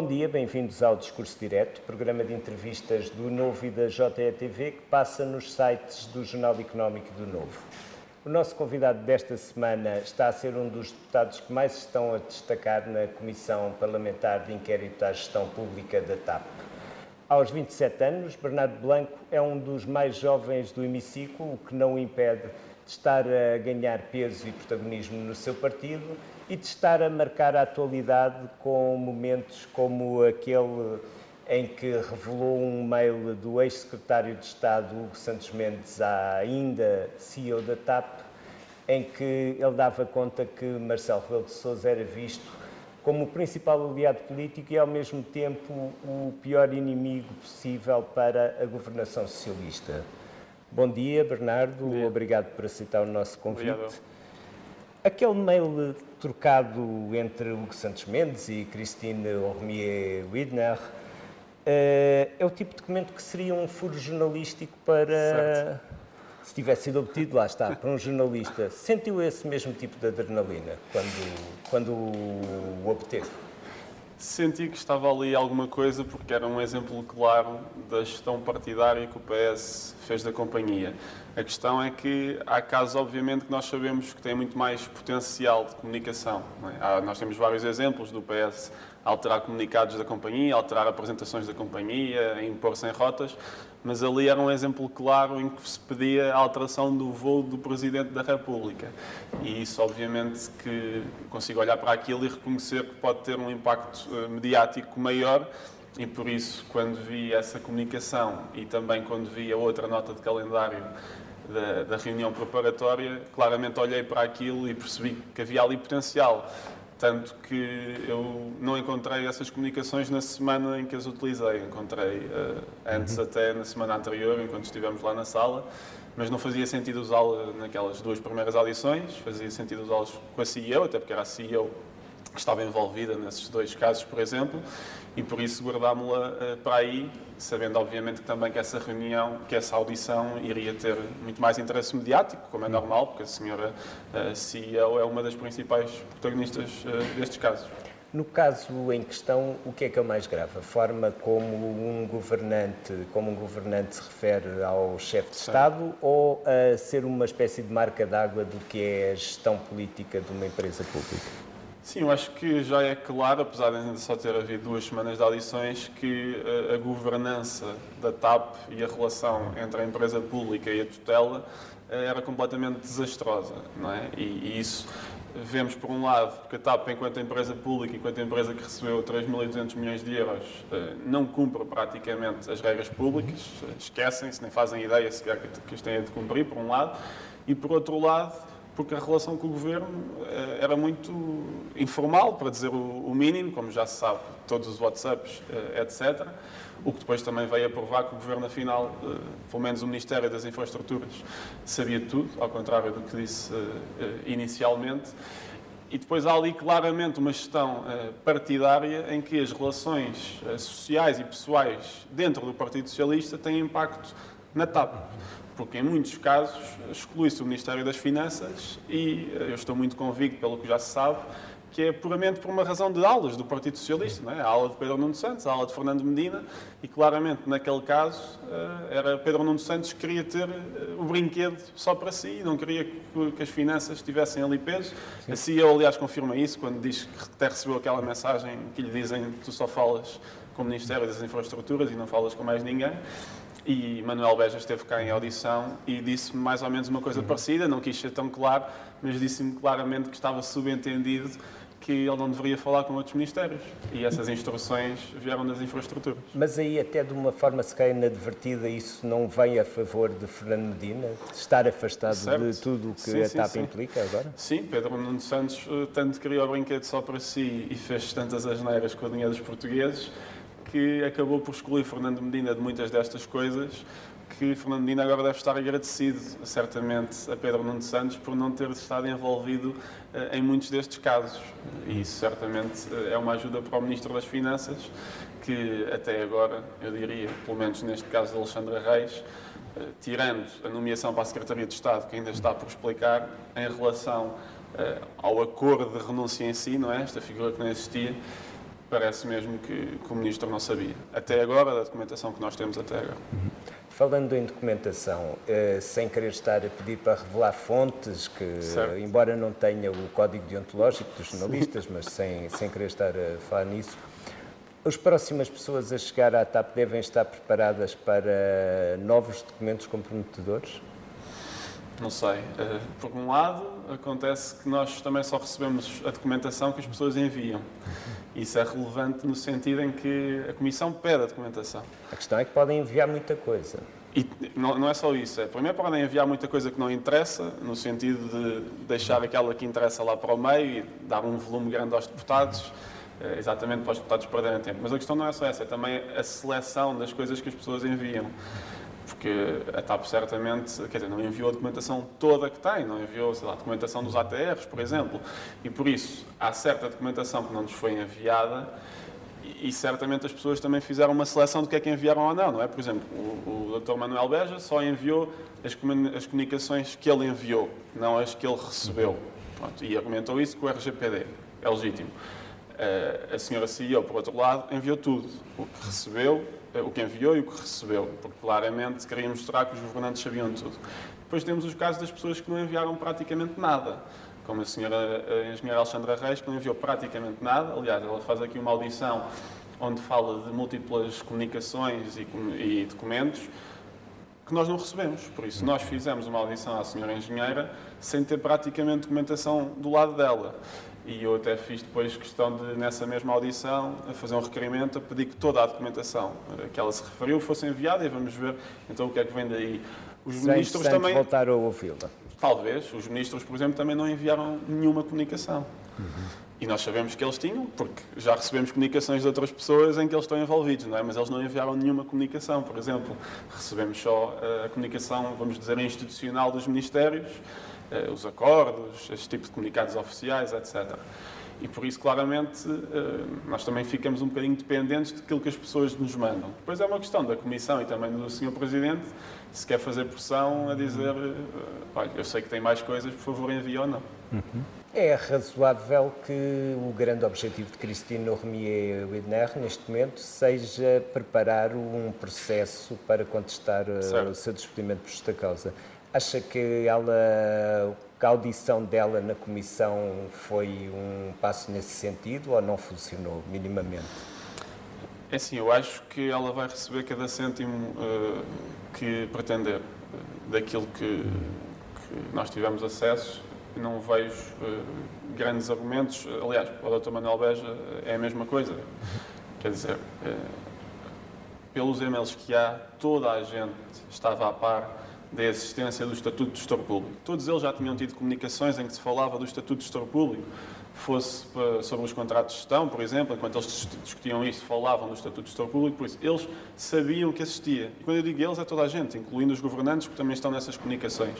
Bom dia, bem-vindos ao Discurso Direto, programa de entrevistas do Novo e da JETV que passa nos sites do Jornal Económico do Novo. O nosso convidado desta semana está a ser um dos deputados que mais estão a destacar na Comissão Parlamentar de Inquérito à Gestão Pública da TAP. Aos 27 anos, Bernardo Blanco é um dos mais jovens do hemiciclo, o que não o impede de estar a ganhar peso e protagonismo no seu partido e de estar a marcar a atualidade com momentos como aquele em que revelou um mail do ex-secretário de Estado Hugo Santos Mendes à ainda CEO da TAP, em que ele dava conta que Marcelo Rebelo de Sousa era visto como o principal aliado político e, ao mesmo tempo, o pior inimigo possível para a governação socialista. Bom dia, Bernardo. Bom dia. Obrigado por aceitar o nosso convite. Obrigado. Aquele mail trocado entre Hugo Santos Mendes e Christine Ormier Widner eh, é o tipo de documento que seria um furo jornalístico para. Certo. Se tivesse sido obtido, lá está, para um jornalista. Sentiu esse mesmo tipo de adrenalina quando, quando o obteve? Senti que estava ali alguma coisa porque era um exemplo claro da gestão partidária que o PS fez da companhia. A questão é que há casos, obviamente, que nós sabemos que têm muito mais potencial de comunicação. É? Há, nós temos vários exemplos do PS alterar comunicados da companhia, alterar apresentações da companhia, impor-se em rotas, mas ali era um exemplo claro em que se pedia a alteração do voo do Presidente da República. E isso, obviamente, que consigo olhar para aquilo e reconhecer que pode ter um impacto uh, mediático maior e por isso, quando vi essa comunicação e também quando vi a outra nota de calendário da, da, reunião preparatória, claramente olhei para aquilo e percebi que havia ali potencial. Tanto que eu não encontrei essas comunicações na semana em que as utilizei. Encontrei uh, antes, uhum. até na semana anterior, enquanto estivemos lá na sala, mas não fazia sentido usá-la naquelas duas primeiras audições, fazia sentido usá-las com a CEO, até porque era a CEO que estava envolvida nesses dois casos, por exemplo, e por isso guardámos-la uh, para aí, sabendo obviamente também que essa reunião, que essa audição iria ter muito mais interesse mediático, como é normal, porque a senhora uh, CEO é uma das principais protagonistas uh, destes casos. No caso em questão, o que é que é o mais grave? A forma como um governante, como um governante se refere ao chefe de Estado Sim. ou a ser uma espécie de marca d'água do que é a gestão política de uma empresa pública? Sim, eu acho que já é claro, apesar de ainda só ter havido duas semanas de audições, que a, a governança da TAP e a relação entre a empresa pública e a tutela eh, era completamente desastrosa, não é? E, e isso vemos, por um lado, que a TAP, enquanto empresa pública, enquanto empresa que recebeu 3.200 milhões de euros, eh, não cumpre praticamente as regras públicas, esquecem-se, nem fazem ideia sequer que as têm de cumprir, por um lado, e por outro lado, porque a relação com o governo eh, era muito informal, para dizer o mínimo, como já se sabe, todos os WhatsApps, eh, etc. O que depois também veio a provar que o governo, afinal, eh, pelo menos o Ministério das Infraestruturas, sabia tudo, ao contrário do que disse inicialmente. E depois há ali claramente uma gestão partidária em que as relações sociais e pessoais dentro do Partido Socialista têm impacto na TAP porque em muitos casos exclui-se o Ministério das Finanças e eh, eu estou muito convicto, pelo que já se sabe, que é puramente por uma razão de aulas do Partido Socialista, não é? a aula de Pedro Nuno Santos, a aula de Fernando Medina, e claramente naquele caso eh, era Pedro Nuno Santos que queria ter eh, o brinquedo só para si, não queria que as finanças tivessem ali peso. Sim. A CEO, aliás, confirma isso quando diz que até recebeu aquela mensagem que lhe dizem que tu só falas com o Ministério das Infraestruturas e não falas com mais ninguém. E Manuel Beja esteve cá em audição e disse-me mais ou menos uma coisa uhum. parecida, não quis ser tão claro, mas disse-me claramente que estava subentendido que ele não deveria falar com outros ministérios. E essas instruções vieram das infraestruturas. Mas aí, até de uma forma se calhar inadvertida, isso não vem a favor de Fernando Medina? Estar afastado certo. de tudo o que sim, a TAP sim, implica agora? Sim, Pedro Nuno Santos eh, tanto criou o brinquedo só para si e fez tantas asneiras com o dinheiro dos portugueses que acabou por excluir Fernando Medina de muitas destas coisas, que Fernando Medina agora deve estar agradecido, certamente, a Pedro Nuno Santos por não ter estado envolvido uh, em muitos destes casos. E isso, certamente, uh, é uma ajuda para o Ministro das Finanças, que até agora, eu diria, pelo menos neste caso de Alexandre Reis, uh, tirando a nomeação para a Secretaria de Estado, que ainda está por explicar, em relação ao acordo de renúncia em si, não é? Esta figura que não existia, parece mesmo que, que, o Ministro não sabia. Até agora, da documentação que nós temos até agora. Uhum. Falando em documentação, eh, sem querer estar a pedir para revelar fontes, que certo. embora não tenha o código deontológico dos jornalistas, Sim. mas sem, sem querer estar a falar nisso, as próximas pessoas a chegar à TAP devem estar preparadas para novos documentos comprometedores? Não sei. Eh, por um lado, acontece que nós também só recebemos a documentação que as pessoas enviam. Isso é relevante no sentido em que a Comissão pede a documentação. A questão é que podem enviar muita coisa. E não, não é só isso. É, primeiro, podem enviar muita coisa que não interessa, no sentido de deixar aquela que interessa lá para o meio e dar um volume grande aos deputados, eh, exatamente para os deputados perderem tempo. Mas a questão não é só essa, é também a seleção das coisas que as pessoas enviam porque a TAP certamente, quer dizer, não enviou a documentação toda que tem, não enviou, sei lá, a documentação dos ATRs, por exemplo, e por isso há certa documentação que não nos foi enviada e, certamente as pessoas também fizeram uma seleção do que é que enviaram ou não, não é? Por exemplo, o, o Dr. Manuel Beja só enviou as, as comunicações que ele enviou, não as que ele recebeu. Pronto, e argumentou isso com o RGPD, é legítimo. Uh, a senhora CEO, por outro lado, enviou tudo. O que recebeu o que enviou e o que recebeu, porque claramente queria mostrar que os governantes sabiam tudo. Depois temos os casos das pessoas que não enviaram praticamente nada, como a senhora a engenheira Alexandra Reis, que não enviou praticamente nada. Aliás, ela faz aqui uma audição onde fala de múltiplas comunicações e, e documentos que nós não recebemos. Por isso, nós fizemos uma audição à senhora engenheira sem ter praticamente documentação do lado dela. E eu até fiz depois questão de, nessa mesma audição, fazer um requerimento a pedir que toda a documentação que ela se referiu fosse enviada e vamos ver então o que é que vem daí. Os sem, ministros também. voltar a ouvi-la. Talvez. Os ministros, por exemplo, também não enviaram nenhuma comunicação. Uhum. E nós sabemos que eles tinham, porque já recebemos comunicações de outras pessoas em que eles estão envolvidos, não é? Mas eles não enviaram nenhuma comunicação, por exemplo. Recebemos só eh, a comunicação, vamos dizer, institucional dos ministérios, eh, os acordos, este tipo de comunicados oficiais, etc. E por isso, claramente, eh, nós também ficamos um bocadinho dependentes daquilo que as pessoas nos mandam. Depois é uma questão da Comissão e também do Sr. Presidente se quer fazer pressão a dizer eh, olha, eu sei que tem mais coisas, por favor envie ou não. Uhum. É razoável que o grande objetivo de Cristina Remier Widner, neste momento, seja preparar um processo para contestar certo. o seu despedimento por justa causa. Acha que ela, que a audição dela na comissão foi um passo nesse sentido ou não funcionou minimamente? É assim, eu acho que ela vai receber cada cêntimo uh, que pretender uh, daquilo que, que, nós tivemos acesso. Não vejo uh, grandes argumentos. Aliás, para o Dr. Manuel Beja é a mesma coisa. Quer dizer, pelos e-mails que há, toda a gente estava a par da existência do Estatuto de Gestor Público. Todos eles já tinham tido comunicações em que se falava do Estatuto de Gestor Público, fosse sobre os contratos de gestão, por exemplo, enquanto eles discutiam isso, falavam do Estatuto de Gestor Público, por isso eles sabiam que existia. E quando eu digo eles, é toda a gente, incluindo os governantes, que também estão nessas comunicações.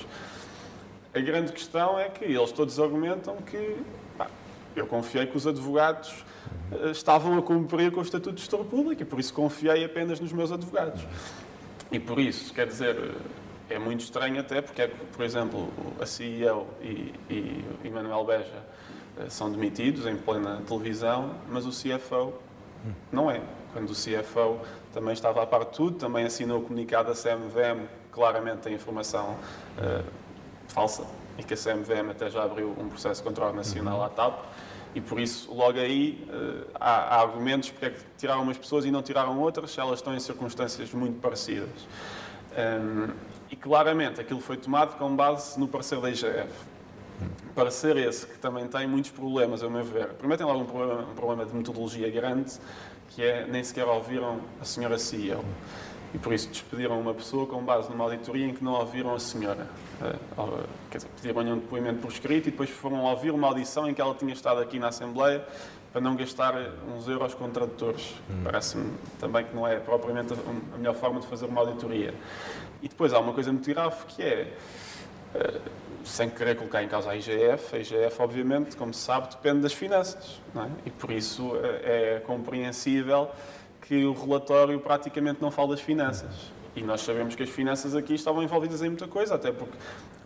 A grande questão é que eles todos argumentam que pá, eu confiei que os advogados uh, estavam a cumprir com o Estatuto de Gestor Público e por isso confiei apenas nos meus advogados. E por isso, quer dizer, é muito estranho até porque, é, por exemplo, a CEO e, e, e Manuel Beja eh, são demitidos em plena televisão, mas o CFO não é. Quando o CFO também estava a par de tudo, também assinou o comunicado da CMVM, claramente tem informação uh, falsa, e que a CMVM até já abriu um processo de controle nacional à TAP, e por isso, logo aí, uh, há, há, argumentos porque é que tiraram umas pessoas e não tiraram outras, se elas estão em circunstâncias muito parecidas. Um, e claramente aquilo foi tomado com base no parecer da IGF. Parecer esse que também tem muitos problemas, a meu ver. Primeiro tem logo um problema, um problema de metodologia grande, que é nem sequer ouviram a senhora CEO. E por isso despediram uma pessoa com base numa auditoria em que não ouviram a senhora. Uh, quer dizer, pediram-lhe um depoimento por escrito e depois foram ouvir uma audição em que ela tinha estado aqui na Assembleia para não gastar uns euros com tradutores. Hum. Parece-me também que não é propriamente a melhor forma de fazer uma auditoria. E depois há uma coisa muito grave que é, uh, sem querer colocar em causa a IGF, a IGF, obviamente, como se sabe, depende das finanças. É? E por isso uh, é compreensível que o relatório praticamente não fala das finanças. E nós sabemos que as finanças aqui estavam envolvidas em muita coisa, até porque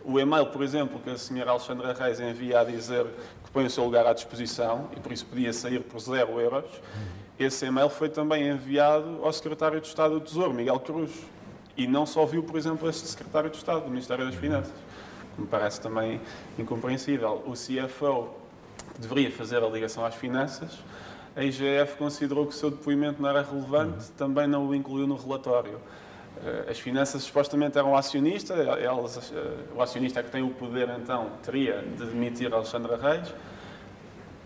O e-mail, por exemplo, que a senhora Alexandra Reis envia a dizer que põe o seu lugar à disposição e por isso podia sair por zero euros, esse e-mail foi também enviado ao secretário de Estado do Tesouro, Miguel Cruz. E não só viu, por exemplo, este secretário de Estado do Ministério das Finanças. Que me parece também incompreensível. O CFO deveria fazer a ligação às finanças, a IGF considerou que o seu depoimento não era relevante, também não o incluiu no relatório. Eh, as finanças supostamente eram acionista, elas, eh, o acionista é que tem o poder, então, teria de demitir Alexandra Reis.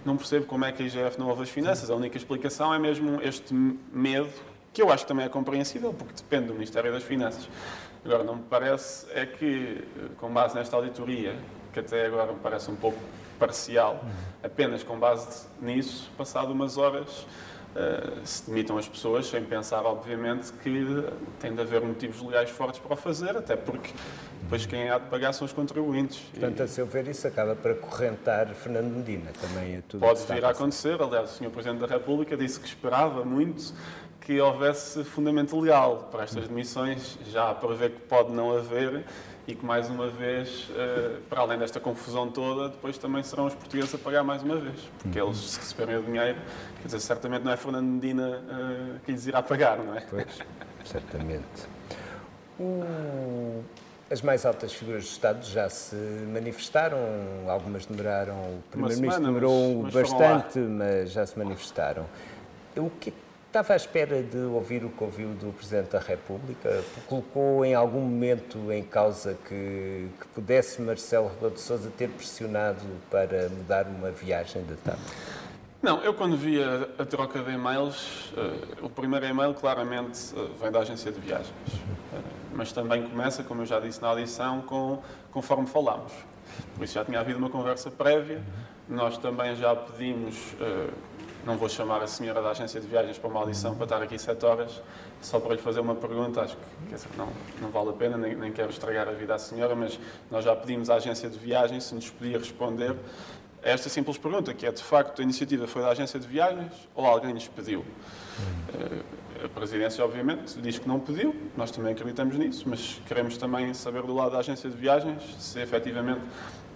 Não percebo como é que a IGF não ouve as finanças. A única explicação é mesmo este medo, que eu acho que também é compreensível, porque depende do Ministério das Finanças. Agora, não me parece é que, eh, com base nesta auditoria, que até agora me parece um pouco parcial, apenas com base nisso, passado umas horas, Uh, se demitam as pessoas, sem pensar, obviamente, que tem de haver motivos legais fortes para o fazer, até porque depois quem há de pagar são os contribuintes. Portanto, a seu ver, isso acaba para correntar Fernando Medina, também é tudo Pode vir a, a acontecer, aliás, o Sr. Presidente da República disse que esperava muito que houvesse fundamento legal para estas demissões, já para ver que pode não haver e que, mais uma vez, eh, para além desta confusão toda, depois também serão os portugueses a pagar mais uma vez. Porque eles, se receberem o dinheiro, quer dizer, certamente não é Fernando Medina eh, que lhes irá pagar, não é? Pois, certamente. As mais altas figuras do Estado já se manifestaram, algumas demoraram, o Primeiro-Ministro demorou mas, mas bastante, mas já se manifestaram. O que Estava à espera de ouvir o que ouviu do Presidente da República? Colocou em algum momento em causa que, que pudesse Marcelo Rebelo de Sousa ter pressionado para mudar uma viagem da TAP? Não, eu quando vi a, a troca de e-mails, uh, o primeiro e-mail claramente uh, vem da agência de viagens. Uh, mas também começa, como eu já disse na audição, com, conforme falámos. Por isso já tinha havido uma conversa prévia. Nós também já pedimos não vou chamar a senhora da agência de viagens para uma audição para estar aqui sete horas, só para lhe fazer uma pergunta. Acho que dizer, não, não vale a pena, nem, nem quero estragar a vida à senhora, mas nós já pedimos à agência de viagens se nos podia responder a esta simples pergunta, que é de facto a iniciativa foi da agência de viagens ou alguém lhes pediu? Eh, a presidência, obviamente, diz que não pediu, nós também acreditamos nisso, mas queremos também saber do lado da agência de viagens se efetivamente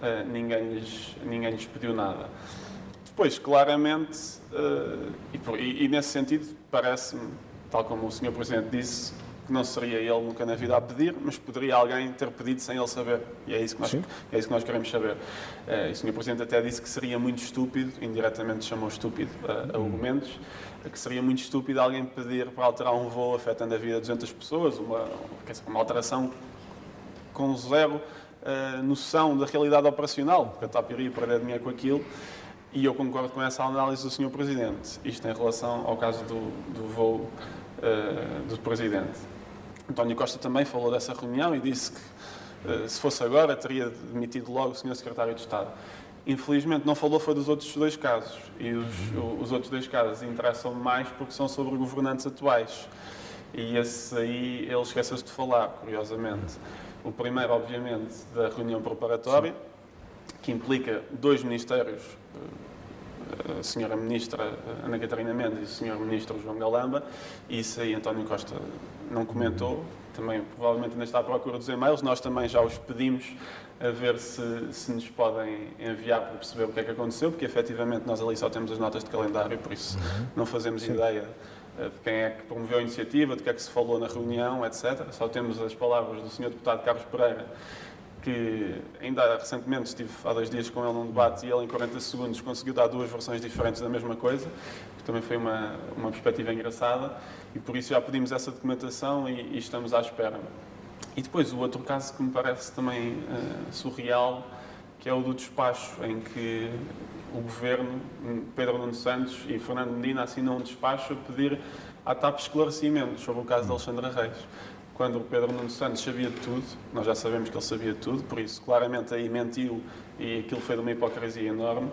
eh, ninguém lhes, ninguém lhes pediu nada. Depois, claramente, uh, e, e, nesse sentido, parece-me, tal como o Sr. Presidente disse, que não seria ele nunca na vida a pedir, mas poderia alguém ter pedido sem ele saber. E é isso que nós, é isso que nós queremos saber. Uh, e o Sr. Presidente até disse que seria muito estúpido, indiretamente chamou estúpido uh, argumentos, que seria muito estúpido alguém pedir para alterar um voo afetando a vida de 200 pessoas, uma, uma alteração com zero uh, noção da realidade operacional, porque a TAP iria perder dinheiro com aquilo e eu concordo com essa análise do Sr. Presidente, isto em relação ao caso do, do voo uh, do Presidente. António Costa também falou dessa reunião e disse que, uh, se fosse agora, teria demitido logo o Sr. Secretário de Estado. Infelizmente, não falou foi dos outros dois casos. E os, os outros dois casos interessam mais porque são sobre governantes atuais. E esse aí ele esqueceu-se de falar, curiosamente. O primeiro, obviamente, da reunião preparatória, que implica dois ministérios a senhora ministra Ana Catarina Mendes e o senhor ministro João Galamba, e isso aí António Costa não comentou, também provavelmente ainda está à procura dos e-mails, nós também já os pedimos a ver se, se nos podem enviar para perceber o que é que aconteceu, porque efetivamente nós ali só temos as notas de calendário, por isso uhum. não fazemos Sim. ideia eh, de quem é que promoveu a iniciativa, de que é que se falou na reunião, etc. Só temos as palavras do senhor deputado Carlos Pereira, que ainda recentemente estive há dois dias com ele num debate e ele em 40 segundos conseguiu dar duas versões diferentes da mesma coisa, que também foi uma, uma perspectiva engraçada e por isso já pedimos essa documentação e, e estamos à espera. E depois o outro caso que me parece também uh, surreal, que é o do despacho, em que o governo, Pedro Nuno Santos e Fernando Medina assinam um despacho a pedir à TAP esclarecimentos sobre o caso de Alexandra Reis quando o Pedro Nuno Santos sabia de tudo, nós já sabemos que ele sabia de tudo, por isso claramente aí mentiu e aquilo foi de uma hipocrisia enorme,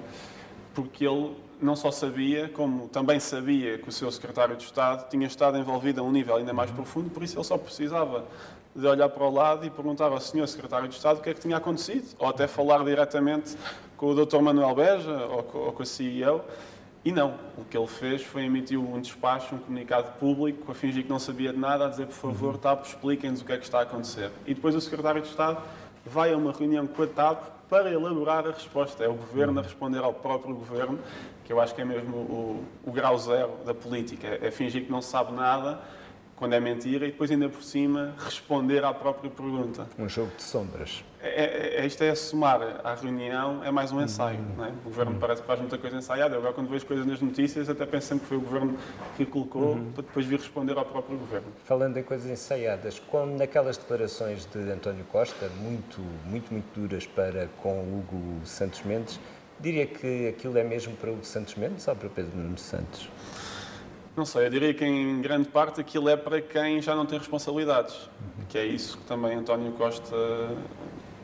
porque ele não só sabia, como também sabia que o seu secretário de Estado tinha estado envolvido a um nível ainda mais profundo, por isso ele só precisava de olhar para o lado e perguntar ao senhor secretário de Estado o que é que tinha acontecido, ou até falar diretamente com o Dr. Manuel Beja ou com a CEO e não, o que ele fez foi emitir um despacho, um comunicado público, a fingir que não sabia de nada, a dizer, por favor, uhum. TAP, expliquem-nos o que é que está a acontecer. E depois o secretário de Estado vai a uma reunião com a TAP para elaborar a resposta. É o governo a responder ao próprio governo, que eu acho que é mesmo o, o grau zero da política. É fingir que não sabe nada quando é mentira, e depois, ainda por cima, responder à própria pergunta. Um jogo de sombras. É, é, é isto é somar à reunião, é mais um ensaio. Uhum. É? O governo parece que faz muita coisa ensaiada. Agora, quando vejo coisas nas notícias, até penso sempre que foi o governo que colocou uhum. para depois vir responder ao próprio governo. Falando em coisas ensaiadas, como naquelas declarações de António Costa, muito, muito, muito duras para com Hugo Santos Mendes, diria que aquilo é mesmo para Hugo Santos Mendes ou para Pedro Nuno Santos? Não sei, eu diria que em grande parte aquilo é para quem já não tem responsabilidades, que é isso que também António Costa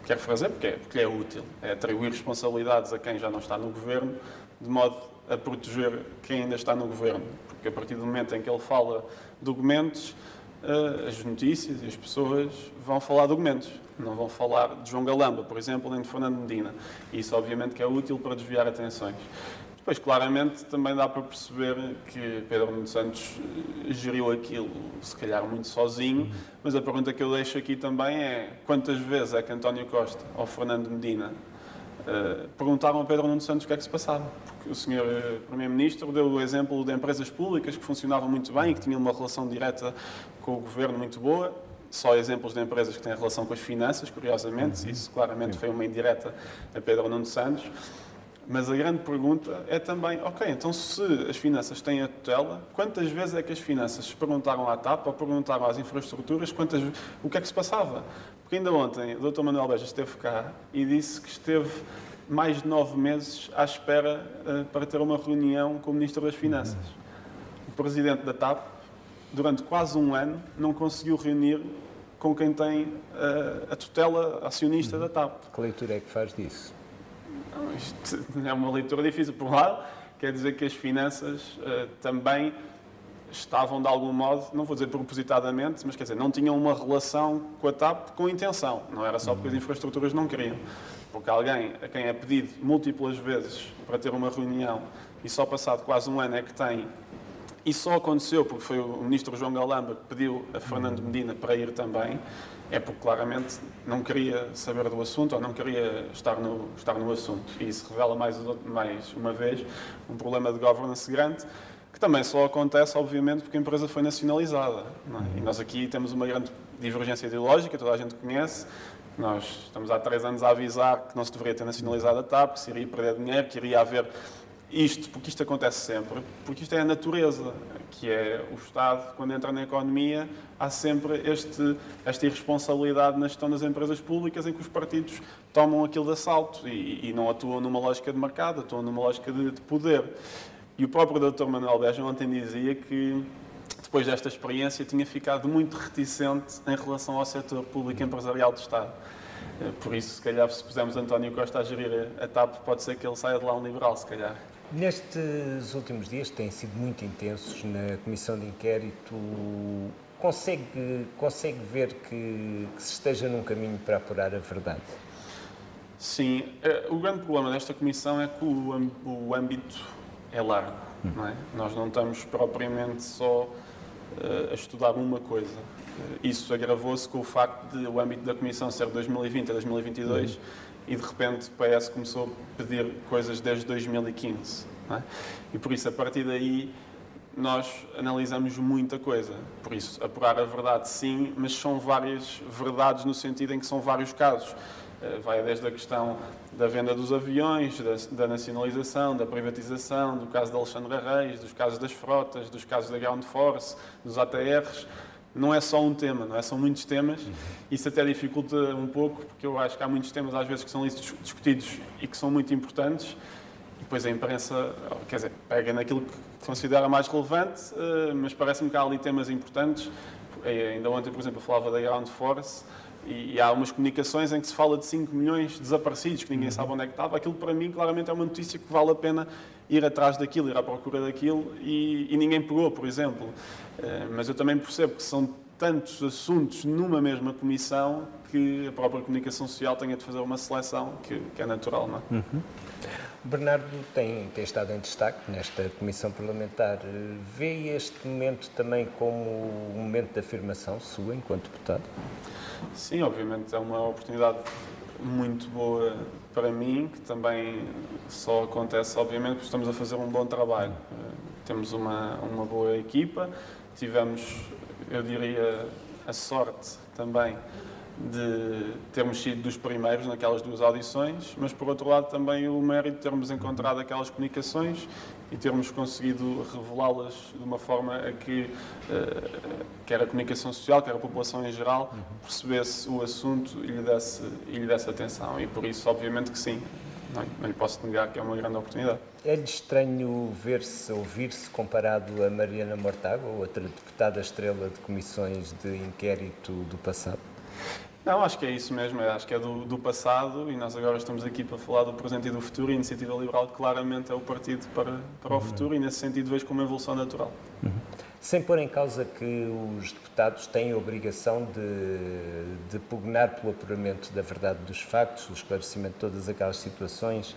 quer fazer, porque é, porque é útil. É atribuir responsabilidades a quem já não está no governo, de modo a proteger quem ainda está no governo. Porque a partir do momento em que ele fala documentos, eh, as notícias e as pessoas vão falar de documentos. Não vão falar de João Galamba, por exemplo, nem de Fernando Medina. Isso, obviamente, que é útil para desviar atenções. Pois, claramente, também dá para perceber que Pedro Nuno Santos eh, geriu aquilo, se calhar, muito sozinho, mas a pergunta que eu deixo aqui também é quantas vezes é que António Costa ou Fernando Medina uh, perguntaram a Pedro Nuno Santos o que é que se passava? Porque o senhor eh, Primeiro-Ministro deu o exemplo de empresas públicas que funcionavam muito bem e que tinham uma relação direta com o Governo muito boa, só exemplos de empresas que têm relação com as finanças, curiosamente, isso claramente foi uma indireta a Pedro Nuno Santos. Mas a grande pergunta é também, ok, então se as finanças têm a tutela, quantas vezes é que as finanças se perguntaram à TAP ou perguntaram às infraestruturas quantas, o que é que se passava? Porque ainda ontem o Dr. Manuel Beja esteve cá e disse que esteve mais de nove meses à espera uh, para ter uma reunião com o Ministro das Finanças. O Presidente da TAP, durante quase um ano, não conseguiu reunir com quem tem uh, a tutela acionista da TAP. Que leitura é que faz disso? Isto é uma leitura difícil. Por um lado, quer dizer que as finanças uh, também estavam, de algum modo, não vou dizer propositadamente, mas quer dizer, não tinham uma relação com a TAP com intenção. Não era só porque as infraestruturas não queriam. Porque alguém a quem é pedido múltiplas vezes para ter uma reunião e só passado quase um ano é que tem e só aconteceu porque foi o ministro João Galamba que pediu a Fernando Medina para ir também, é porque claramente não queria saber do assunto ou não queria estar no, estar no assunto. E isso revela mais, mais uma vez um problema de governance grande, que também só acontece, obviamente, porque a empresa foi nacionalizada. É? E nós aqui temos uma grande divergência ideológica, toda a gente conhece. Nós estamos há três anos a avisar que não se deveria ter nacionalizado a TAP, que se iria perder dinheiro, que iria haver isto, porque isto acontece sempre, porque isto é a natureza, que é o Estado, quando entra na economia, há sempre este, esta irresponsabilidade na gestão das empresas públicas em que os partidos tomam aquilo de assalto e, e não atuam numa lógica de mercado, atuam numa lógica de, de poder. E o próprio Dr. Manuel Beja ontem dizia que depois desta experiência tinha ficado muito reticente em relação ao setor público empresarial do Estado. Eh, por isso, se calhar, se pusermos António Costa a gerir a TAP, pode ser que ele saia de lá um liberal, se calhar. Nestes últimos dias, que têm sido muito intensos na Comissão de Inquérito, consegue, consegue ver que, que se esteja num caminho para apurar a verdade? Sim. Eh, o grande problema desta Comissão é que o, o âmbito é largo. Hum. Não é? Nós não estamos propriamente só uh, a estudar uma coisa. Isso agravou-se com o facto de o âmbito da Comissão ser 2020 a 2022 uhum. E de repente o PS começou a pedir coisas desde 2015. É? E por isso, a partir daí, nós analisamos muita coisa. Por isso, apurar a verdade, sim, mas são várias verdades no sentido em que são vários casos. Eh, vai desde a questão da venda dos aviões, da, da, nacionalização, da privatização, do caso de Alexandre Reis, dos casos das frotas, dos casos da Ground Force, dos ATRs não é só um tema, não é? São muitos temas. Isso até dificulta um pouco, porque eu acho que há muitos temas às vezes que são discutidos e que são muito importantes. E depois a imprensa, quer dizer, pega naquilo que considera mais relevante, eh, mas parece-me que há ali temas importantes. Ainda ontem, por exemplo, eu falava da Ground Force e há umas comunicações em que se fala de 5 milhões desaparecidos, que ninguém sabe onde é que estava. Aquilo para mim claramente é uma notícia que vale a pena ir atrás daquilo, ir à procura daquilo e, e ninguém pegou, por exemplo. Eh, mas eu também percebo que são tantos assuntos numa mesma comissão que a própria comunicação social tenha de fazer uma seleção que, que é natural, não é? Uhum. Bernardo tem, tem estado em destaque nesta Comissão Parlamentar. Vê este momento também como um momento de afirmação sua enquanto deputado? Sim, obviamente é uma oportunidade muito boa para mim, que também só acontece, obviamente, porque estamos a fazer um bom trabalho. Temos uma, uma boa equipa, tivemos, eu diria, a sorte também de termos sido dos primeiros naquelas duas audições, mas por outro lado também o mérito de termos encontrado aquelas comunicações e termos conseguido revelá-las de uma forma a que uh, quer a comunicação social, quer a população em geral, percebesse o assunto e lhe desse, e lhe desse atenção. E por isso, obviamente que sim, não, não lhe posso negar que é uma grande oportunidade. É-lhe estranho ver-se, ouvir-se comparado a Mariana Mortágua, outra deputada estrela de comissões de inquérito do passado? Não, acho que é isso mesmo, acho que é do, do, passado e nós agora estamos aqui para falar do presente e do futuro e a Iniciativa Liberal claramente é o partido para, para o uhum. futuro e nesse sentido vejo como uma evolução natural. Uhum. Sem pôr em causa que os deputados têm a obrigação de, de pugnar pelo apuramento da verdade dos factos, o esclarecimento de todas aquelas situações,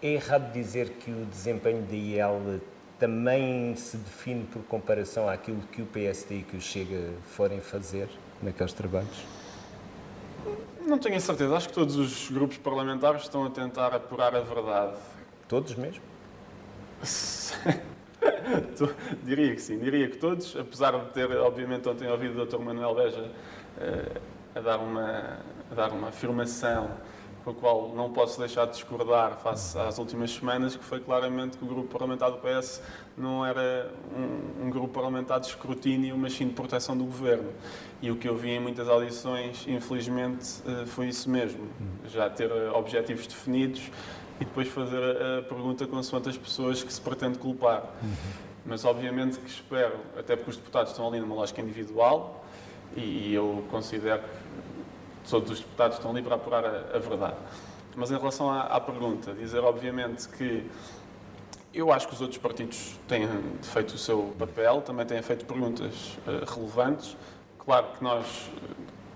é errado dizer que o desempenho da IEL também se define por comparação àquilo que o PSD e que o Chega forem fazer naqueles trabalhos? Não tenho a certeza. Acho que todos os grupos parlamentares estão a tentar apurar a verdade. Todos mesmo? diria que sim, diria que todos, apesar de ter, obviamente, ontem ouvido o Dr. Manuel Beja uh, a, dar uma, a dar uma afirmação com a qual não posso deixar de discordar face às últimas semanas, que foi claramente que o grupo parlamentar do PS não era um, um, grupo parlamentar de escrutínio, mas sim de proteção do governo. E o que eu vi em muitas audições, infelizmente, eh, foi isso mesmo. Já ter eh, objetivos definidos e depois fazer a pergunta consoante as pessoas que se pretende culpar. Mas obviamente que espero, até porque os deputados estão ali numa lógica individual, e eu considero que todos os deputados estão ali para apurar a, a verdade. Mas em relação à, à, pergunta, dizer obviamente que eu acho que os outros partidos têm feito o seu papel, também têm feito perguntas uh, relevantes. Claro que nós,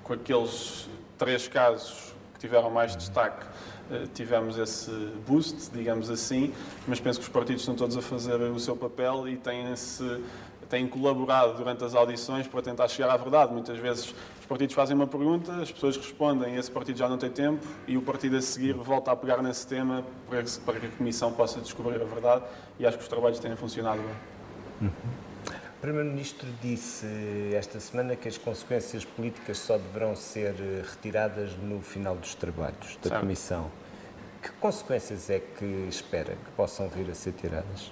com aqueles três casos que tiveram mais destaque, tivemos esse boost, digamos assim, mas penso que os partidos estão todos a fazer o seu papel e têm-se têm colaborado durante as audições para tentar chegar à verdade. Muitas vezes os partidos fazem uma pergunta, as pessoas respondem, esse partido já não tem tempo e o partido a seguir volta a pegar nesse tema para que a Comissão possa descobrir a verdade e acho que os trabalhos têm funcionado bem. Uhum. O Primeiro-Ministro disse esta semana que as consequências políticas só deverão ser retiradas no final dos trabalhos da certo. Comissão. Que consequências é que espera que possam vir a ser tiradas?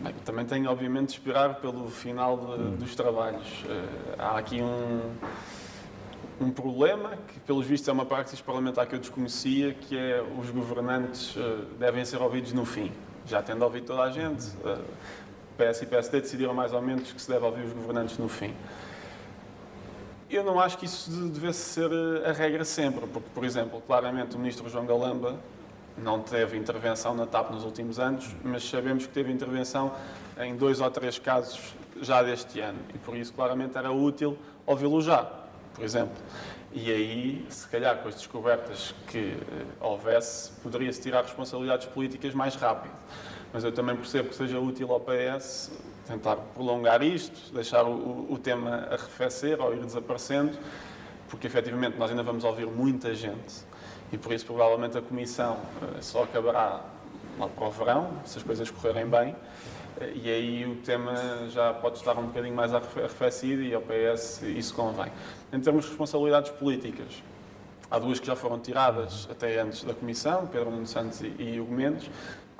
Bem, também tenho, obviamente, de esperar pelo final de, hum. dos trabalhos. Uh, há aqui um, um problema, que pelos vistos é uma praxis parlamentar que eu desconhecia, que é os governantes uh, devem ser ouvidos no fim. Já tendo ouvido toda a gente, uh, PS e PSD decidiram mais ou menos que se deve ouvir os governantes no fim. Eu não acho que isso devesse ser a regra sempre, porque, por exemplo, claramente o ministro João Galamba não teve intervenção na TAP nos últimos anos, mas sabemos que teve intervenção em dois ou três casos já deste ano e por isso claramente era útil ouvi-lo já, por exemplo. E aí, se calhar com as descobertas que eh, houvesse, poderia-se tirar responsabilidades políticas mais rápido. Mas eu também percebo que seja útil ao PS tentar prolongar isto, deixar o, o tema arrefecer ou ir desaparecendo, porque efetivamente nós ainda vamos ouvir muita gente. E por isso provavelmente a Comissão eh, só acabará lá para o verão, se as coisas correrem bem, eh, e aí o tema já pode estar um bocadinho mais arrefecido e ao PS isso convém. Em termos de responsabilidades políticas, há duas que já foram tiradas até antes da Comissão, Pedro Nuno Santos e Hugo Mendes,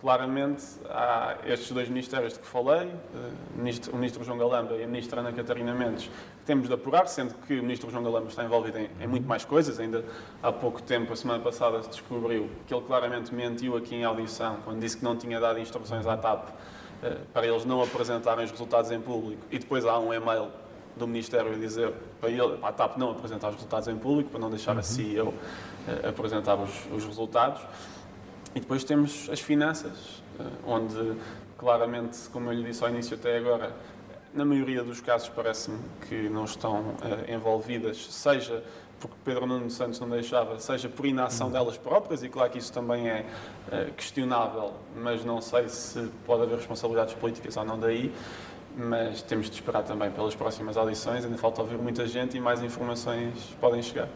claramente há estes dois ministérios de que falei, eh, o ministro João Galamba e a ministra Ana Catarina Mendes, que temos de apurar, sendo que o ministro João Galamba está envolvido em, em, muito mais coisas. Ainda há pouco tempo, a semana passada, se descobriu que ele claramente mentiu aqui em audição, quando disse que não tinha dado instruções à TAP eh, para eles não apresentarem os resultados em público. E depois há um e-mail do Ministério a dizer para ele, para a TAP não apresentar os resultados em público, para não deixar a CEO eh, apresentar os, os resultados. E depois temos as finanças, eh, onde claramente, como eu lhe disse ao início até agora, na maioria dos casos parece-me que não estão uh, envolvidas, seja porque Pedro Nuno Santos não deixava, seja por inação uhum. delas próprias, e claro que isso também é uh, questionável, mas não sei se pode haver responsabilidades políticas ou não daí, mas temos de esperar também pelas próximas audições, ainda falta ouvir muita gente e mais informações podem chegar.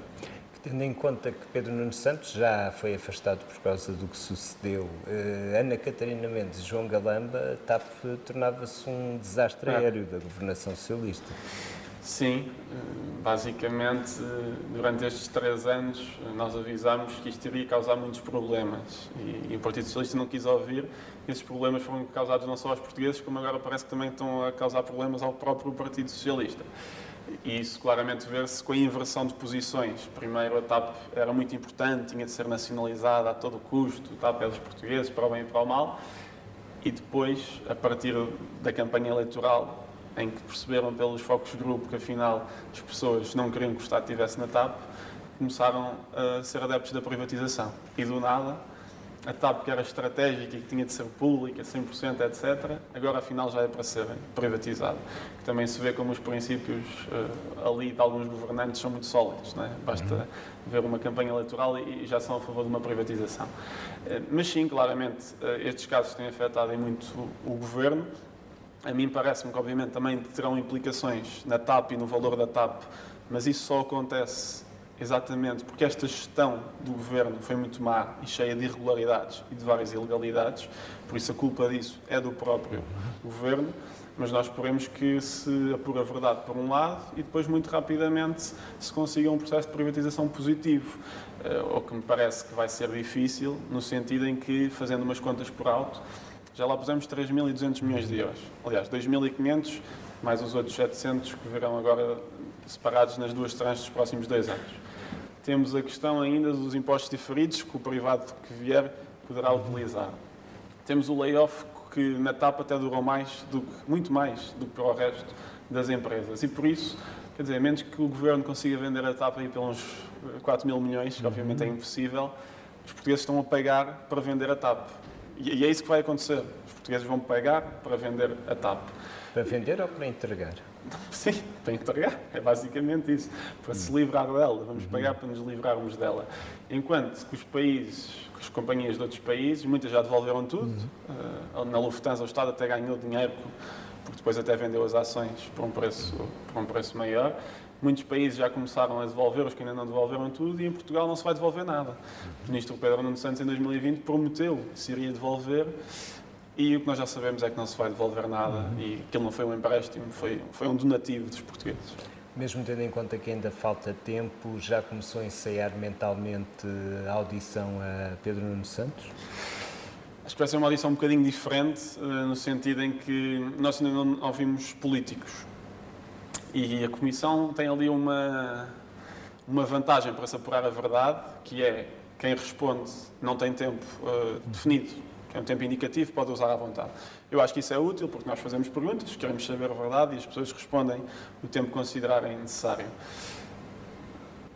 Tendo em conta que Pedro Nuno Santos já foi afastado por causa do que sucedeu, eh, Ana Catarina Mendes e João Galamba, TAP tornava-se um desastre é. aéreo da governação socialista. Sim, basicamente, durante estes três anos, nós avisámos que isto iria causar muitos problemas e, e, o Partido Socialista não quis ouvir. Esses problemas foram causados não só aos portugueses, como agora parece que também estão a causar problemas ao próprio Partido Socialista. E isso claramente vê-se com a inversão de posições. Primeiro, a TAP era muito importante, tinha de ser nacionalizada a todo custo, a TAP é dos portugueses, para o bem e para o mal. E depois, a partir da campanha eleitoral, em que perceberam pelos focos de grupo que afinal as pessoas não queriam que o Estado estivesse na TAP, começaram a ser adeptos da privatização. E do nada, a TAP que era estratégica e que tinha de ser pública, 100%, etc., agora afinal já é para ser privatizada. Que também se vê como os princípios uh, ali de alguns governantes são muito sólidos. Não é? Basta uhum. ver uma campanha eleitoral e, e, já são a favor de uma privatização. Uh, mas sim, claramente, uh, estes casos têm afetado muito o, o governo a mim parece-me que, obviamente, também terão implicações na TAP e no valor da TAP, mas isso só acontece exatamente porque esta gestão do governo foi muito má e cheia de irregularidades e de várias ilegalidades, por isso a culpa disso é do próprio governo. Mas nós esperemos que se apure a verdade por um lado e depois, muito rapidamente, se consiga um processo de privatização positivo. Uh, o que me parece que vai ser difícil, no sentido em que, fazendo umas contas por alto, já lá pusemos 3.200 milhões de euros. Aliás, 2.500 mais os outros 700 que virão agora separados nas duas tranches dos próximos dois anos. Temos a questão ainda dos impostos diferidos que o privado que vier poderá utilizar. Temos o layoff que na TAP até durou mais do que, muito mais do que para o resto das empresas. E por isso, quer dizer, menos que o governo consiga vender a TAP aí pelos 4 mil milhões, que obviamente é impossível, os portugueses estão a pagar para vender a TAP. E é isso que vai acontecer. Os portugueses vão pagar para vender a TAP. Para vender ou para entregar? Sim, para entregar. É basicamente isso. Para se livrar dela. Vamos uhum. pagar para nos livrarmos dela. Enquanto que os países, que as companhias de outros países, muitas já devolveram tudo. Uhum. Na Lufthansa o Estado até ganhou dinheiro, porque depois até vendeu as ações por um preço, por um preço maior. Muitos países já começaram a devolver, os que ainda não devolveram tudo, e em Portugal não se vai devolver nada. O ministro Pedro Nuno Santos, em 2020, prometeu que se iria devolver, e o que nós já sabemos é que não se vai devolver nada, uhum. e aquilo não foi um empréstimo, foi, foi um donativo dos portugueses. Mesmo tendo em conta que ainda falta tempo, já começou a ensaiar mentalmente a audição a Pedro Nuno Santos? Acho que vai ser uma audição um bocadinho diferente, eh, no sentido em que nós ainda não ouvimos políticos e a Comissão tem ali uma, uma vantagem para se apurar a verdade, que é quem responde não tem tempo uh, definido, que é um tempo indicativo, pode usar à vontade. Eu acho que isso é útil porque nós fazemos perguntas, queremos saber a verdade e as pessoas respondem o tempo que considerarem necessário.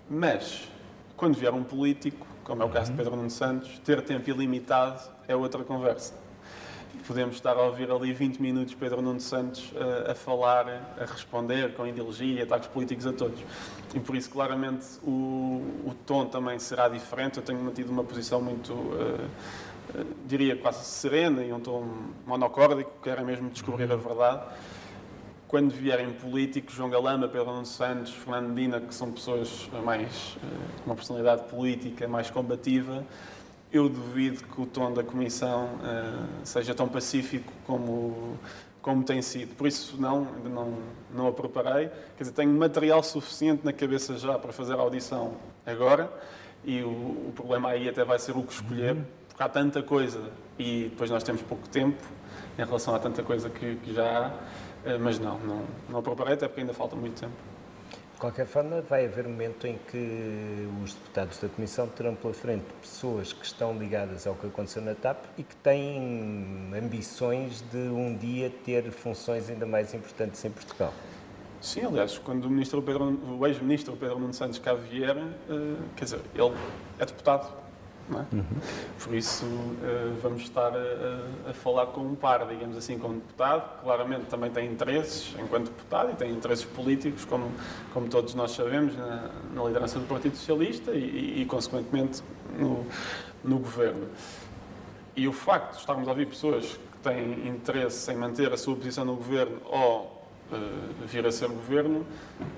Mas, quando vier um político, como é o caso de uhum. Pedro Nuno Santos, ter tempo ilimitado é outra conversa podemos estar a ouvir ali 20 minutos Pedro Nuno Santos a, eh, a falar, a responder com ideologia, ataques políticos a todos. E por isso, claramente, o, o tom também será diferente. Eu tenho mantido uma posição muito, uh, diria, quase serena e um tom monocórdico, que era mesmo descobrir a verdade. Quando vierem políticos, João Galamba, Pedro Nuno Santos, Fernando Medina, que são pessoas mais, uh, uma personalidade política mais combativa, eu duvido que o tom da Comissão uh, seja tão pacífico como, como tem sido. Por isso, não, ainda não, não a preparei. Quer dizer, tenho material suficiente na cabeça já para fazer a audição agora e o, o problema aí até vai ser o que escolher, uhum. Porque há tanta coisa e depois nós temos pouco tempo em relação a tanta coisa que, que já há, uh, mas não, não, não preparei, até porque ainda falta muito tempo. De qualquer forma, vai haver um momento em que os deputados da Comissão terão pela frente pessoas que estão ligadas ao que aconteceu na TAP e que têm ambições de um dia ter funções ainda mais importantes em Portugal. Sim, aliás, quando o, ministro Pedro, ex-ministro Pedro Nuno Santos cá vier, uh, quer dizer, ele é deputado É? Uhum. Por isso, uh, vamos estar a, a, falar com um par, digamos assim, como deputado. Claramente também tem interesses enquanto deputado e tem interesses políticos, como, como todos nós sabemos, na, na liderança do Partido Socialista e, e, consequentemente, no, no governo. E o facto de estarmos a ouvir pessoas que têm interesse em manter a sua posição no governo ou vir a ser governo,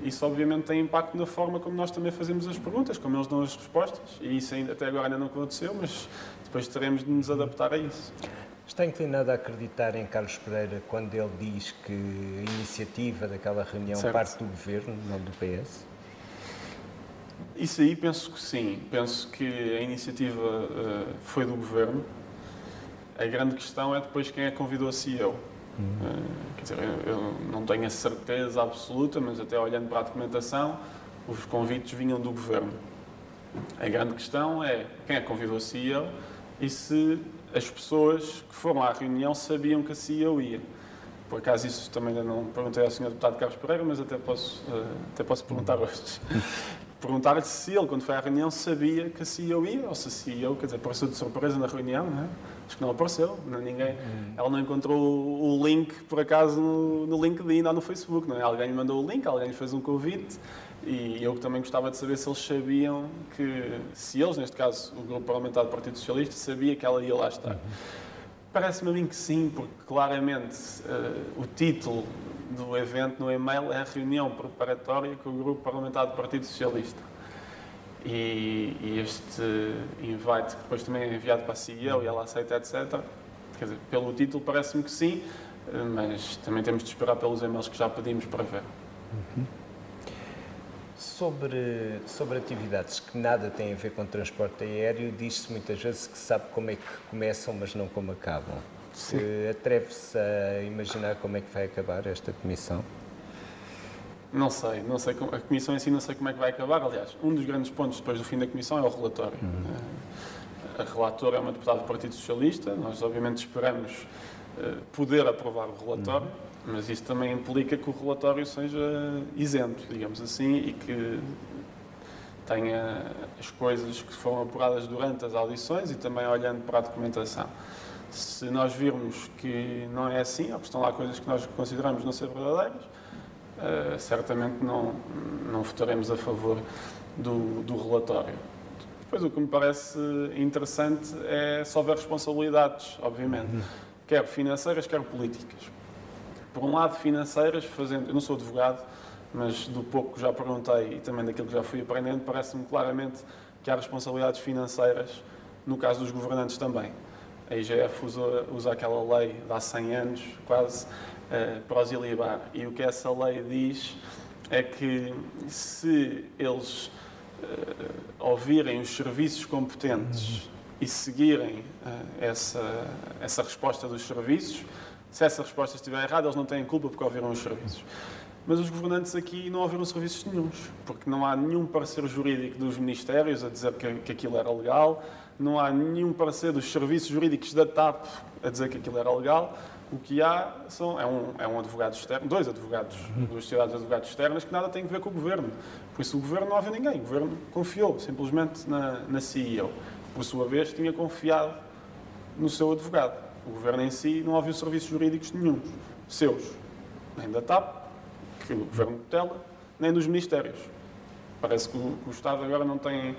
isso obviamente tem impacto na forma como nós também fazemos as perguntas, como eles dão as respostas. E isso ainda, até agora ainda não aconteceu, mas depois teremos de nos adaptar a isso. Está inclinado a acreditar em Carlos Pereira quando ele diz que a iniciativa daquela reunião certo. parte do governo, não do PS? Isso aí penso que sim. Penso que a iniciativa uh, foi do governo. A grande questão é depois quem é que convidou a CEO. Uh, quer dizer, eu, eu não tenho a certeza absoluta, mas até olhando para a documentação, os convites vinham do governo. A grande questão é quem é que convidou a CEO e se as pessoas que foram à reunião sabiam que a CEO ia. Por acaso isso também ainda não perguntei ao Sr. Deputado Carlos Pereira, mas até posso, uh, até posso perguntar hoje. Perguntar-lhe se ele, quando foi à reunião, sabia que a CEO ia, ou se a CEO, quer dizer, apareceu de surpresa na reunião, não é? Acho que não apareceu, não, ninguém, hum. ela não encontrou o, link, por acaso, no, no LinkedIn ou no Facebook, não é? Alguém lhe mandou o link, alguém lhe fez um convite, e eu também gostava de saber se eles sabiam que, se eles, neste caso, o grupo parlamentar do Partido Socialista, sabia que ela ia lá estar. Uhum. Parece-me a mim que sim, porque claramente uh, o título do evento no e-mail é a reunião preparatória com o grupo parlamentar do Partido Socialista. E, e, este invite, que depois também é enviado para a CEO e ela aceita, etc. Quer dizer, pelo título parece-me que sim, eh, mas também temos de esperar pelos e-mails que já pedimos para ver. Uhum. Sobre, sobre atividades que nada têm a ver com transporte aéreo, diz-se muitas vezes que sabe como é que começam, mas não como acabam. Se atreve-se a imaginar como é que vai acabar esta comissão? Não sei, não sei. A comissão em si não sei como é que vai acabar. Aliás, um dos grandes pontos depois do fim da comissão é o relatório. Uhum. A relatora é uma deputada do Partido Socialista. Nós, obviamente, esperamos eh, poder aprovar o relatório. Uhum mas isso também implica que o relatório seja isento, digamos assim, e que tenha as coisas que foram apuradas durante as audições e também olhando para a documentação. Se nós virmos que não é assim, ou que estão lá coisas que nós consideramos não ser verdadeiras, uh, certamente não, não votaremos a favor do, do relatório. Depois, o que me parece interessante é se houver responsabilidades, obviamente, uhum. quer financeiras, quer políticas por um lado, financeiras, fazendo. Eu não sou advogado, mas do pouco que já perguntei e também daquilo que já fui aprendendo, parece-me claramente que há responsabilidades financeiras no caso dos governantes também. A IGF usa, usa aquela lei de há 100 anos, quase, uh, para os ilibar. E o que essa lei diz é que se eles uh, ouvirem os serviços competentes e seguirem uh, essa, essa resposta dos serviços, se essa resposta estiver errada, eles não têm culpa porque ouviram os serviços. Mas os governantes aqui não ouviram serviços nenhums, porque não há nenhum parecer jurídico dos ministérios a dizer que, que aquilo era legal, não há nenhum parecer dos serviços jurídicos da TAP a dizer que aquilo era legal. O que há são, é, um, é um advogado externo, dois advogados, duas sociedades de advogados externas que nada têm a ver com o governo. Por isso o governo não ouviu ninguém, o governo confiou simplesmente na, na CEO. Por sua vez, tinha confiado no seu advogado. O governo em si não ouviu serviços jurídicos nenhum, seus, nem da TAP, que o governo tutela, nem dos ministérios. Parece que o, que o Estado agora não tem,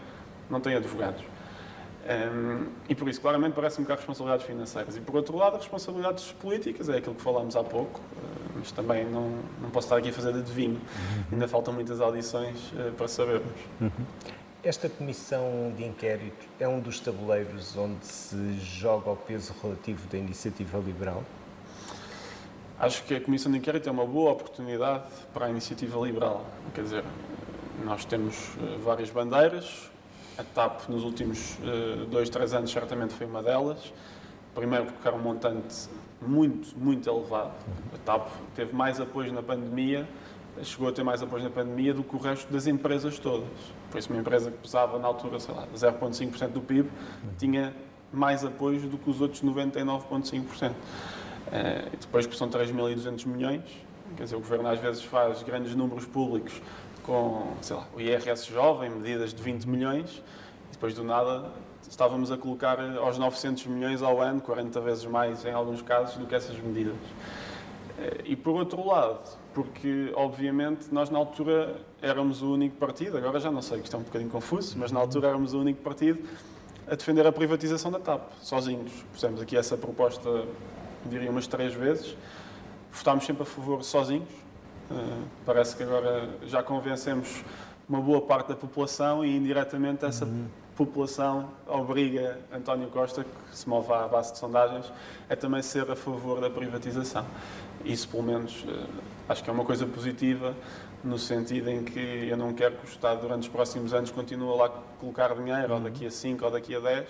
não tem advogados. Um, e por isso, claramente, parece-me que há responsabilidades financeiras. E por outro lado, responsabilidades políticas, é aquilo que falámos há pouco, uh, mas também não, não posso estar aqui a fazer de adivinho. Ainda faltam muitas audições uh, para sabermos. Uhum. Esta comissão de inquérito é um dos tabuleiros onde se joga o peso relativo da iniciativa liberal? Acho que a comissão de inquérito é uma boa oportunidade para a iniciativa liberal. Quer dizer, nós temos eh, várias bandeiras. A TAP, nos últimos uh, dois, três anos, certamente foi uma delas. Primeiro, porque era um montante muito, muito elevado. A TAP teve mais apoio na pandemia chegou a ter mais apoio na pandemia do que o resto das empresas todas. Por isso, uma empresa que pesava na altura, sei lá, 0,5% do PIB, tinha mais apoio do que os outros 99,5%. Uh, depois que são 3.200 milhões, quer dizer, o Governo às vezes faz grandes números públicos com, sei lá, o IRS jovem, medidas de 20 milhões, depois do nada estávamos a colocar aos 900 milhões ao ano, 40 vezes mais em alguns casos, do que essas medidas. Eh, e por outro lado, porque obviamente nós na altura éramos o único partido, agora já não sei, que está um bocadinho confuso, mas na altura éramos o único partido a defender a privatização da TAP, sozinhos. Fizemos aqui essa proposta, diria, umas três vezes. Votámos sempre a favor sozinhos. Uh, parece que agora já convencemos uma boa parte da população e indiretamente essa uhum. população obriga António Costa, que se move à base de sondagens, a também ser a favor da privatização. Isso, pelo menos, uh, acho que é uma coisa positiva no sentido em que eu não quero que o Estado durante os próximos anos continue lá a colocar dinheiro, ou uhum. daqui a 5 ou daqui a 10,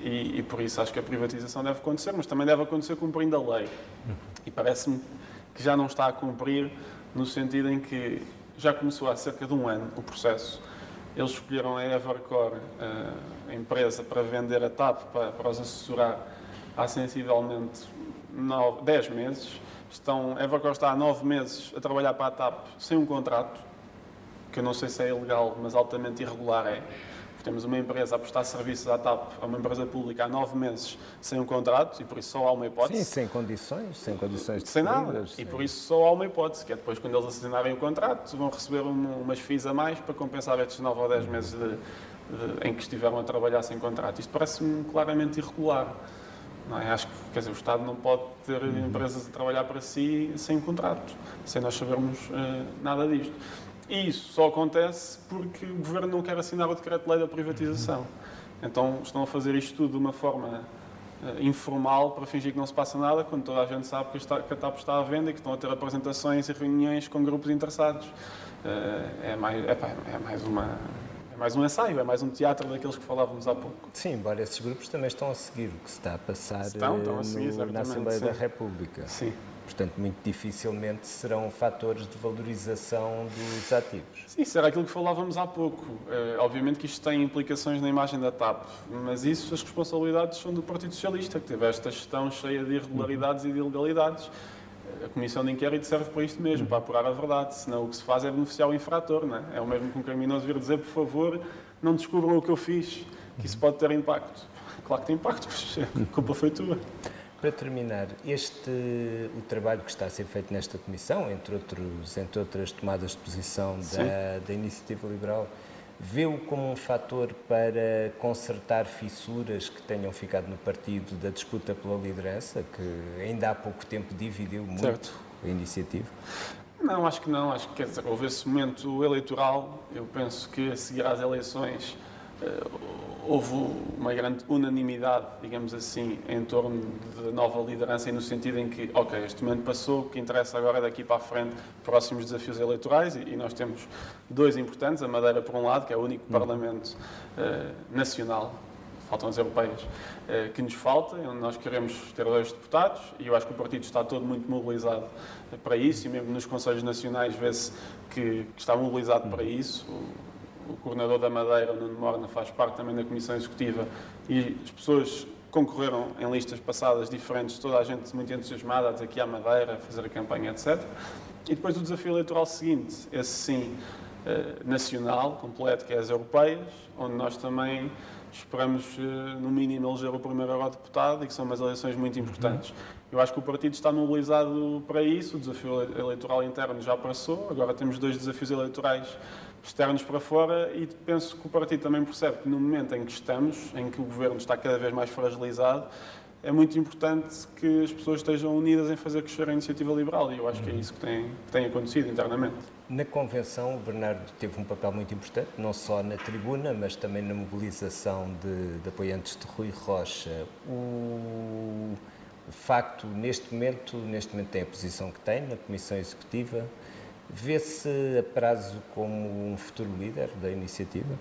e, e, por isso acho que a privatização deve acontecer, mas também deve acontecer cumprindo a lei. Uhum. E parece-me que já não está a cumprir no sentido em que já começou há cerca de um ano o processo. Eles escolheram a Evercore, a empresa, para vender a TAP, para, para os assessorar há sensivelmente 9, 10 meses Estão, Evercore está há nove meses a trabalhar para a TAP sem um contrato, que eu não sei se é ilegal, mas altamente irregular é. Temos uma empresa a prestar serviços à TAP, a uma empresa pública, há nove meses sem um contrato e por isso só há uma hipótese. Sim, sem condições, sem condições de Sem nada. Sim. E por isso só há uma hipótese, que é depois, quando eles assinarem o contrato, vão receber um, umas FIIs a mais para compensar estes nove ou dez meses de, de, em que estiveram a trabalhar sem contrato. Isto parece-me claramente irregular. É? Acho que quer dizer, o Estado não pode ter uhum. empresas a trabalhar para si sem contrato, sem nós sabermos uh, nada disto. E isso só acontece porque o Governo não quer assinar o decreto-lei da privatização. Uhum. Então estão a fazer isto tudo de uma forma uh, informal para fingir que não se passa nada, quando toda a gente sabe que, está, que a TAP está à venda e que estão a ter apresentações e reuniões com grupos interessados. Uh, é, mais, é, é mais uma mais um ensaio, é mais um teatro daqueles que falávamos há pouco. Sim, embora esses grupos também estão a seguir o que se está a passar estão, estão a seguir, no, na Assembleia sim. da República. Sim. Portanto, muito dificilmente serão fatores de valorização dos ativos. Sim, isso era aquilo que falávamos há pouco. É, obviamente que isto tem implicações na imagem da TAP, mas isso, as responsabilidades são do Partido Socialista, que teve esta gestão cheia de irregularidades uhum. e de ilegalidades a comissão de inquérito serve para isto mesmo, para apurar a verdade. Senão o que se faz é beneficiar o infrator. Não é? é o mesmo que um criminoso vir dizer, por favor, não descubram o que eu fiz, que isso pode ter impacto. Claro que tem impacto, mas a culpa foi tua. Para terminar, este, o trabalho que está a ser feito nesta comissão, entre, outros, entre outras tomadas de posição da, da Iniciativa Liberal, Vê-o como um fator para consertar fissuras que tenham ficado no partido da disputa pela liderança, que ainda há pouco tempo dividiu muito certo. a iniciativa? Não, acho que não. Acho que quer dizer, houve esse momento eleitoral. Eu penso que a seguir às eleições houve uma grande unanimidade, digamos assim, em torno da nova liderança e no sentido em que, ok, este momento passou, o que interessa agora é daqui para a frente próximos desafios eleitorais e, e nós temos dois importantes, a Madeira por um lado, que é o único hum. Parlamento uh, nacional, faltam as europeias, uh, que nos falta, onde nós queremos ter dois deputados e eu acho que o partido está todo muito mobilizado para isso e mesmo nos Conselhos Nacionais vê-se que, que, está mobilizado para isso o coordenador da Madeira, o Nuno Morna, faz parte também da Comissão Executiva e as pessoas concorreram em listas passadas diferentes, toda a gente muito entusiasmada a dizer que há Madeira, a fazer a campanha, etc. E depois o desafio eleitoral seguinte, esse sim, eh, nacional, completo, que é as europeias, onde nós também esperamos, eh, no mínimo, eleger o primeiro eurodeputado e que são umas eleições muito importantes. Eu acho que o partido está mobilizado para isso, o desafio eleitoral interno já passou, agora temos dois desafios eleitorais externos para fora e penso que o partido também percebe que no momento em que estamos, em que o governo está cada vez mais fragilizado, é muito importante que as pessoas estejam unidas em fazer crescer a iniciativa liberal e eu acho que é isso que tem, que tem acontecido internamente. Na convenção, o Bernardo teve um papel muito importante, não só na tribuna, mas também na mobilização de, de apoiantes de Rui Rocha. O, facto, neste momento, neste momento tem a posição que tem na Comissão Executiva, Vê-se a prazo como um futuro líder da iniciativa?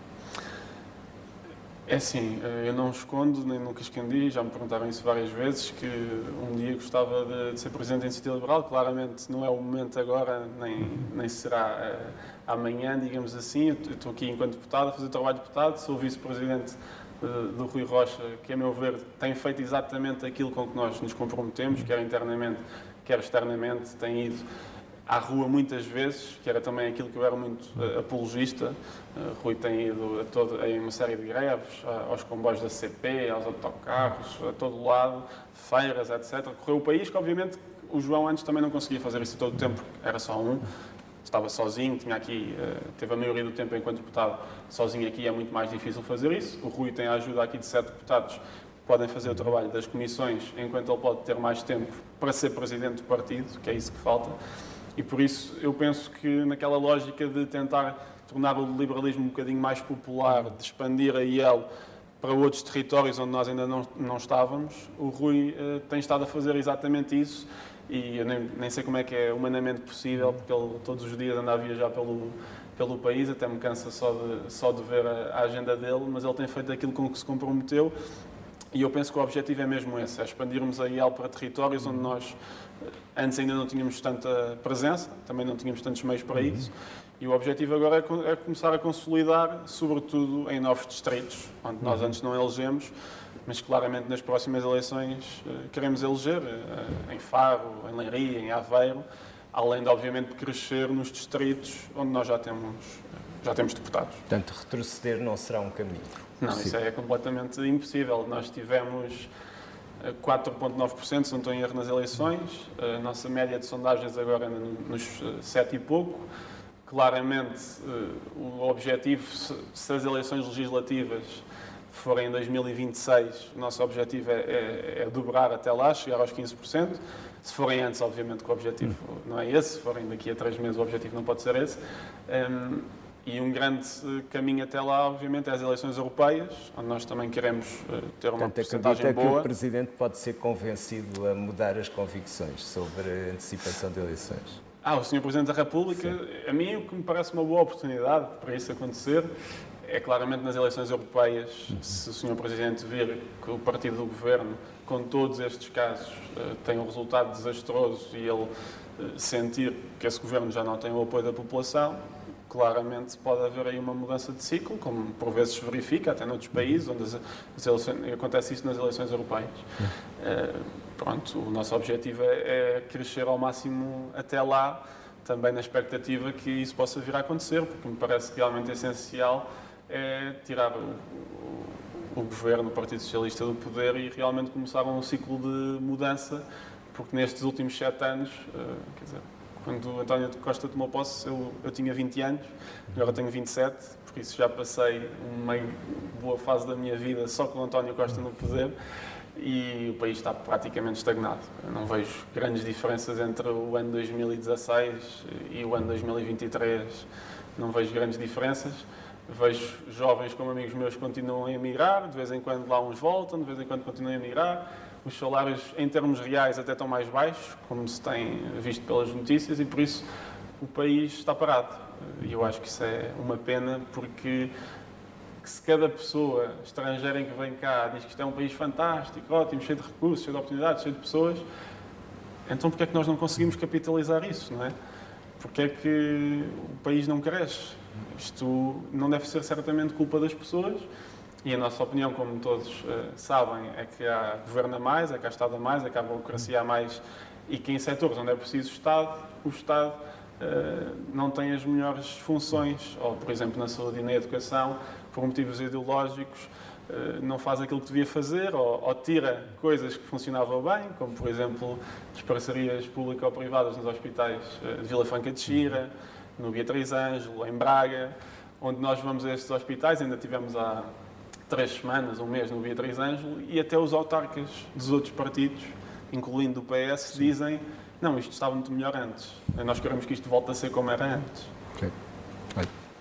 É assim, eu não escondo, nem nunca escondi, já me perguntaram isso várias vezes, que um dia gostava de, de ser Presidente da Iniciativa Liberal. Claramente não é o momento agora, nem, nem será uh, amanhã, digamos assim. Eu estou aqui enquanto deputado, a fazer trabalho de deputado, sou Vice-Presidente uh, do Rui Rocha, que, a meu ver, tem feito exatamente aquilo com que nós nos comprometemos, quer internamente, quer externamente, tem ido à rua muitas vezes, que era também aquilo que eu era muito uh, apologista. Uh, Rui tem ido a, todo, uma série de greves, aos comboios da CP, aos autocarros, a todo lado, feiras, etc. Correu o país, que obviamente o João antes também não conseguia fazer isso todo o tempo, era só um. Estava sozinho, tinha aqui, teve a maioria do tempo enquanto deputado sozinho aqui, é muito mais difícil fazer isso. O Rui tem a ajuda aqui de sete deputados podem fazer o trabalho das comissões, enquanto ele pode ter mais tempo para ser presidente do partido, que é isso que falta. E por isso eu penso que naquela lógica de tentar tornar o liberalismo um bocadinho mais popular, de expandir a IEL para outros territórios onde nós ainda não, não estávamos, o Rui uh, tem estado a fazer exatamente isso. E eu nem, nem, sei como é que é humanamente possível, porque ele todos os dias anda a viajar pelo, pelo país, até me cansa só de, só de ver a, a agenda dele, mas ele tem feito aquilo com que se comprometeu e eu penso que o objetivo é mesmo esse, é expandirmos a IEL para territórios onde nós Antes ainda não tínhamos tanta presença, também não tínhamos tantos meios para uhum. isso. E o objetivo agora é, é, começar a consolidar, sobretudo em novos distritos, onde nós uhum. antes não elegemos, mas claramente nas próximas eleições eh, queremos eleger, eh, em Faro, em Leiria, em Aveiro, além de, obviamente, crescer nos distritos onde nós já temos, já temos deputados. Portanto, retroceder não será um caminho. Não, isso é completamente impossível. Nós tivemos 4,9%, se não estou em erro, nas eleições. A nossa média de sondagens agora é nos 7 e pouco. Claramente, eh, o objetivo, se as eleições legislativas forem em 2026, o nosso objetivo é, é, é dobrar até lá, chegar aos 15%. Se forem antes, obviamente que o objetivo não é esse. Se forem daqui a três meses, o objetivo não pode ser esse. Um, e um grande eh, caminho até lá, obviamente, é as eleições europeias, onde nós também queremos eh, ter uma porcentagem boa. que o Presidente pode ser convencido a mudar as convicções sobre a antecipação de eleições? Ah, o Sr. Presidente da República, Sim. a mim o que me parece uma boa oportunidade para isso acontecer é claramente nas eleições europeias, uhum. se o Sr. Presidente vir que o partido do Governo, com todos estes casos, eh, tem um resultado desastroso e ele sentir que esse Governo já não tem o apoio da população, claramente pode haver aí uma mudança de ciclo, como por vezes se verifica, até noutros países, onde as, as eleições, acontece isso nas eleições europeias. Uh, pronto, o nosso objetivo é, é, crescer ao máximo até lá, também na expectativa que isso possa vir a acontecer, porque me parece realmente essencial é tirar o, o, o governo, o Partido Socialista do poder e realmente começar um ciclo de mudança, porque nestes últimos sete anos, uh, quer dizer, quando António Costa tomou posse, eu, eu tinha 20 anos, agora tenho 27, por isso já passei uma boa fase da minha vida só com o António Costa no poder e o país está praticamente estagnado. Eu não vejo grandes diferenças entre o ano 2016 e o ano 2023, não vejo grandes diferenças. Vejo jovens como amigos meus que continuam a emigrar, de vez em quando lá uns voltam, de vez em quando continuam a emigrar os salários em termos reais até estão mais baixos, como se tem visto pelas notícias, e por isso o país está parado. E eu acho que isso é uma pena, porque se cada pessoa estrangeira que vem cá diz que isto é um país fantástico, ótimo, cheio de recursos, cheio de oportunidades, cheio de pessoas, então porquê é que nós não conseguimos capitalizar isso, não é? Porquê é que o país não cresce? Isto não deve ser certamente culpa das pessoas, e a nossa opinião, como todos uh, sabem, é que há governo a mais, é que há Estado a mais, é que há burocracia a mais. E que em setores onde é preciso Estado, o Estado uh, não tem as melhores funções, ou, por exemplo, na saúde e na educação, por motivos ideológicos, uh, não faz aquilo que devia fazer, ou, ou, tira coisas que funcionavam bem, como, por exemplo, as parcerias público-privadas nos hospitais de Vila Franca de Xira, no Beatriz Ângelo, em Braga, onde nós vamos a estes hospitais, ainda tivemos há três semanas, um mês no Beatriz Ângelo e até os autarcas dos outros partidos, incluindo o PS, Sim. dizem não, isto estava muito melhor antes. Nós queremos que isto volte a ser como era antes. Okay.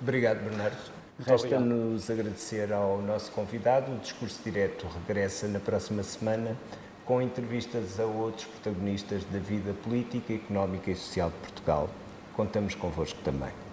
Obrigado, Bernardo. Resta-nos agradecer ao nosso convidado. O Discurso Direto regressa na próxima semana com entrevistas a outros protagonistas da vida política, económica e social de Portugal. Contamos convosco também.